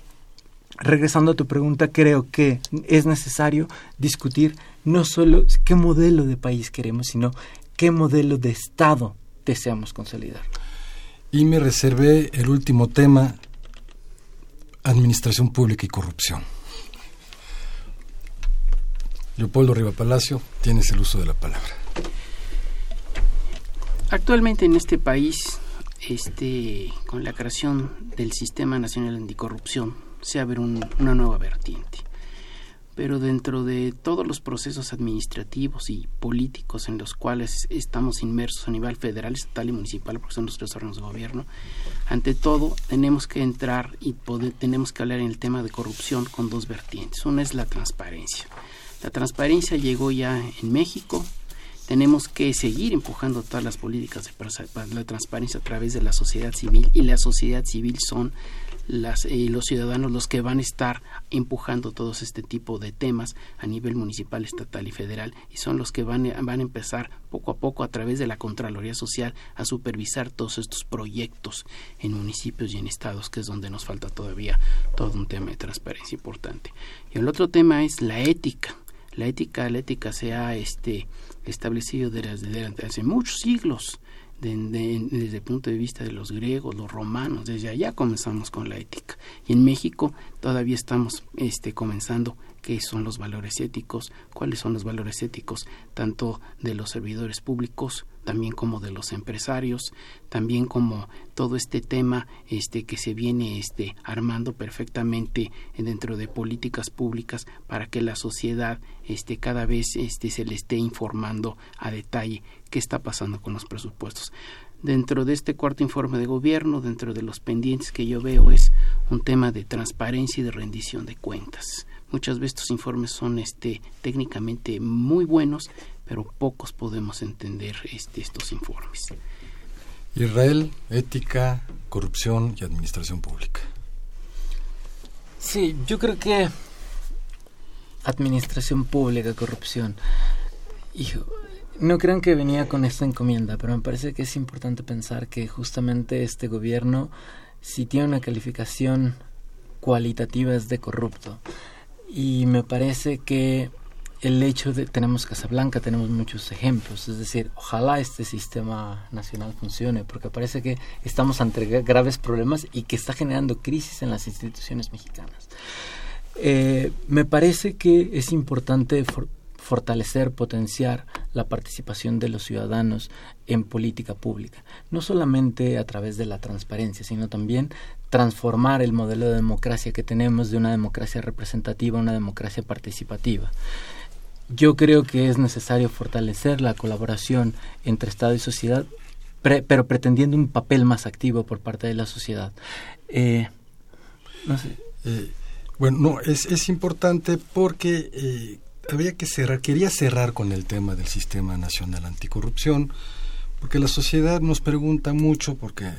regresando a tu pregunta, creo que es necesario discutir no solo qué modelo de país queremos, sino qué modelo de Estado deseamos consolidar. Y me reservé el último tema, administración pública y corrupción. Leopoldo Riva Palacio, tienes el uso de la palabra. Actualmente en este país este, con la creación del Sistema Nacional Anticorrupción se abre un, una nueva vertiente. Pero dentro de todos los procesos administrativos y políticos en los cuales estamos inmersos a nivel federal, estatal y municipal, porque son los tres órganos de gobierno, ante todo tenemos que entrar y tenemos que hablar en el tema de corrupción con dos vertientes. Una es la transparencia. La transparencia llegó ya en México, tenemos que seguir empujando todas las políticas de la transparencia a través de la sociedad civil y la sociedad civil son las, eh, los ciudadanos los que van a estar empujando todos este tipo de temas a nivel municipal, estatal y federal y son los que van, van a empezar poco a poco a través de la Contraloría Social a supervisar todos estos proyectos en municipios y en estados que es donde nos falta todavía todo un tema de transparencia importante. Y el otro tema es la ética. La ética, la ética se ha este, establecido desde, hace muchos siglos desde el punto de vista de los griegos, los romanos, desde allá comenzamos con la ética. Y en México todavía estamos este, comenzando qué son los valores éticos, cuáles son los valores éticos tanto de los servidores públicos, también como de los empresarios, también como todo este tema este que se viene este armando perfectamente dentro de políticas públicas para que la sociedad este cada vez este se le esté informando a detalle qué está pasando con los presupuestos. Dentro de este cuarto informe de gobierno, dentro de los pendientes que yo veo es un tema de transparencia y de rendición de cuentas. Muchas veces estos informes son este técnicamente muy buenos, pero pocos podemos entender este, estos informes. Israel, ética, corrupción y administración pública. Sí, yo creo que administración pública, corrupción. Hijo, no crean que venía con esta encomienda, pero me parece que es importante pensar que justamente este gobierno, si tiene una calificación cualitativa, es de corrupto. Y me parece que el hecho de tenemos Casablanca, tenemos muchos ejemplos, es decir, ojalá este sistema nacional funcione, porque parece que estamos ante graves problemas y que está generando crisis en las instituciones mexicanas. Eh, me parece que es importante fortalecer, potenciar la participación de los ciudadanos en política pública, no solamente a través de la transparencia, sino también transformar el modelo de democracia que tenemos de una democracia representativa a una democracia participativa. Yo creo que es necesario fortalecer la colaboración entre Estado y sociedad, pero pretendiendo un papel más activo por parte de la sociedad. Eh. Eh, bueno, no, es, es importante porque eh, había que cerrar, quería cerrar con el tema del Sistema Nacional Anticorrupción, porque la sociedad nos pregunta mucho, porque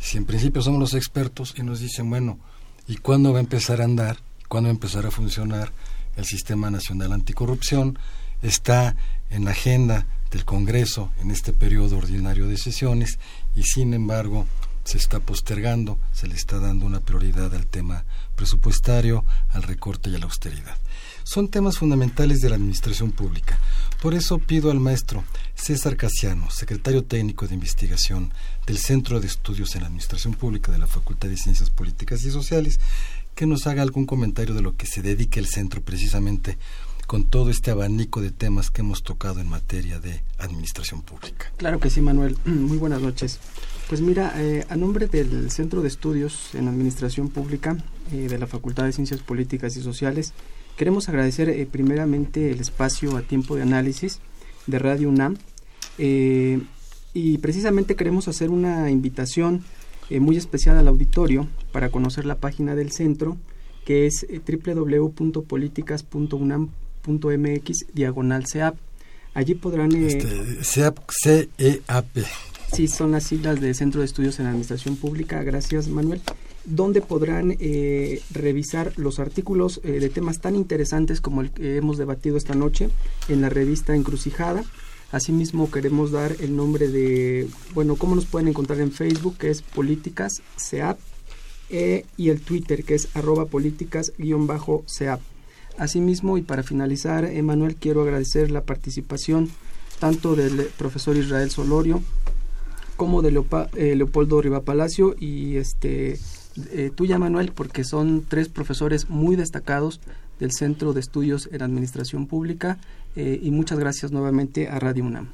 si en principio somos los expertos y nos dicen, bueno, ¿y cuándo va a empezar a andar? ¿Cuándo va a empezar a funcionar? El Sistema Nacional Anticorrupción, está en la agenda del Congreso en este periodo ordinario de sesiones y sin embargo se está postergando, se le está dando una prioridad al tema presupuestario, al recorte y a la austeridad. Son temas fundamentales de la administración pública. Por eso pido al maestro César Casiano, secretario técnico de investigación del Centro de Estudios en la Administración Pública de la Facultad de Ciencias Políticas y Sociales, que nos haga algún comentario de lo que se dedique el centro precisamente con todo este abanico de temas que hemos tocado en materia de administración pública. Claro que sí, Manuel. Muy buenas noches. Pues mira, eh, a nombre del Centro de Estudios en Administración Pública eh, de la Facultad de Ciencias Políticas y Sociales, queremos agradecer eh, primeramente el espacio a tiempo de análisis de Radio UNAM y precisamente queremos hacer una invitación eh, muy especial al auditorio para conocer la página del centro que es eh, www.políticas.unam.mx diagonal CEAP. Allí podrán... Eh, este, CEAP, C-E-A-P. Sí, son las siglas de Centro de Estudios en Administración Pública. Gracias, Manuel. Donde podrán revisar los artículos de temas tan interesantes como el que hemos debatido esta noche en la revista Encrucijada Asimismo queremos dar el nombre de, bueno, cómo nos pueden encontrar en Facebook, que es Políticas SEAP, e, y el Twitter, que es arroba políticas-seap. Asimismo, y para finalizar, Emanuel, quiero agradecer la participación tanto del profesor Israel Solorio como de eh, Leopoldo y este eh, tuya, Manuel, porque son tres profesores muy destacados del Centro de Estudios en Administración Pública eh, y muchas gracias nuevamente a Radio UNAM.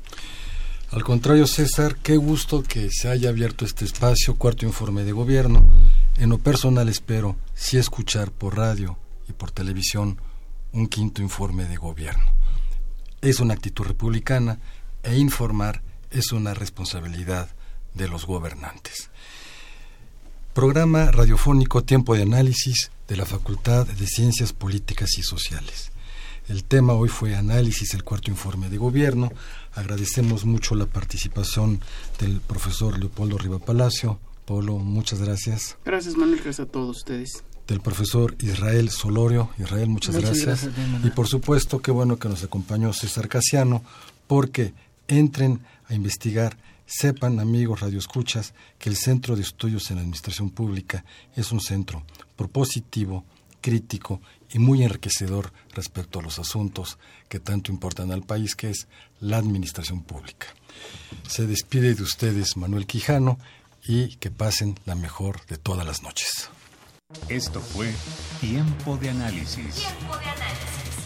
Al contrario, César, qué gusto que se haya abierto este espacio, cuarto informe de gobierno. En lo personal espero sí escuchar por radio y por televisión un quinto informe de gobierno. Es una actitud republicana e informar es una responsabilidad de los gobernantes. Programa radiofónico Tiempo de Análisis de la Facultad de Ciencias Políticas y Sociales. El tema hoy fue análisis del cuarto informe de gobierno. Agradecemos mucho la participación del profesor Leopoldo Riva Palacio. Polo, muchas gracias. Gracias, Manuel. Gracias a todos ustedes. Del profesor Israel Solorio. Israel, muchas, gracias. y por supuesto, qué bueno que nos acompañó César Casiano, porque entren a investigar Sepan, amigos radioescuchas, que el Centro de Estudios en la Administración Pública es un centro propositivo, crítico y muy enriquecedor respecto a los asuntos que tanto importan al país, que es la administración pública. Se despide de ustedes Manuel Quijano y que pasen la mejor de todas las noches. Esto fue Tiempo de Análisis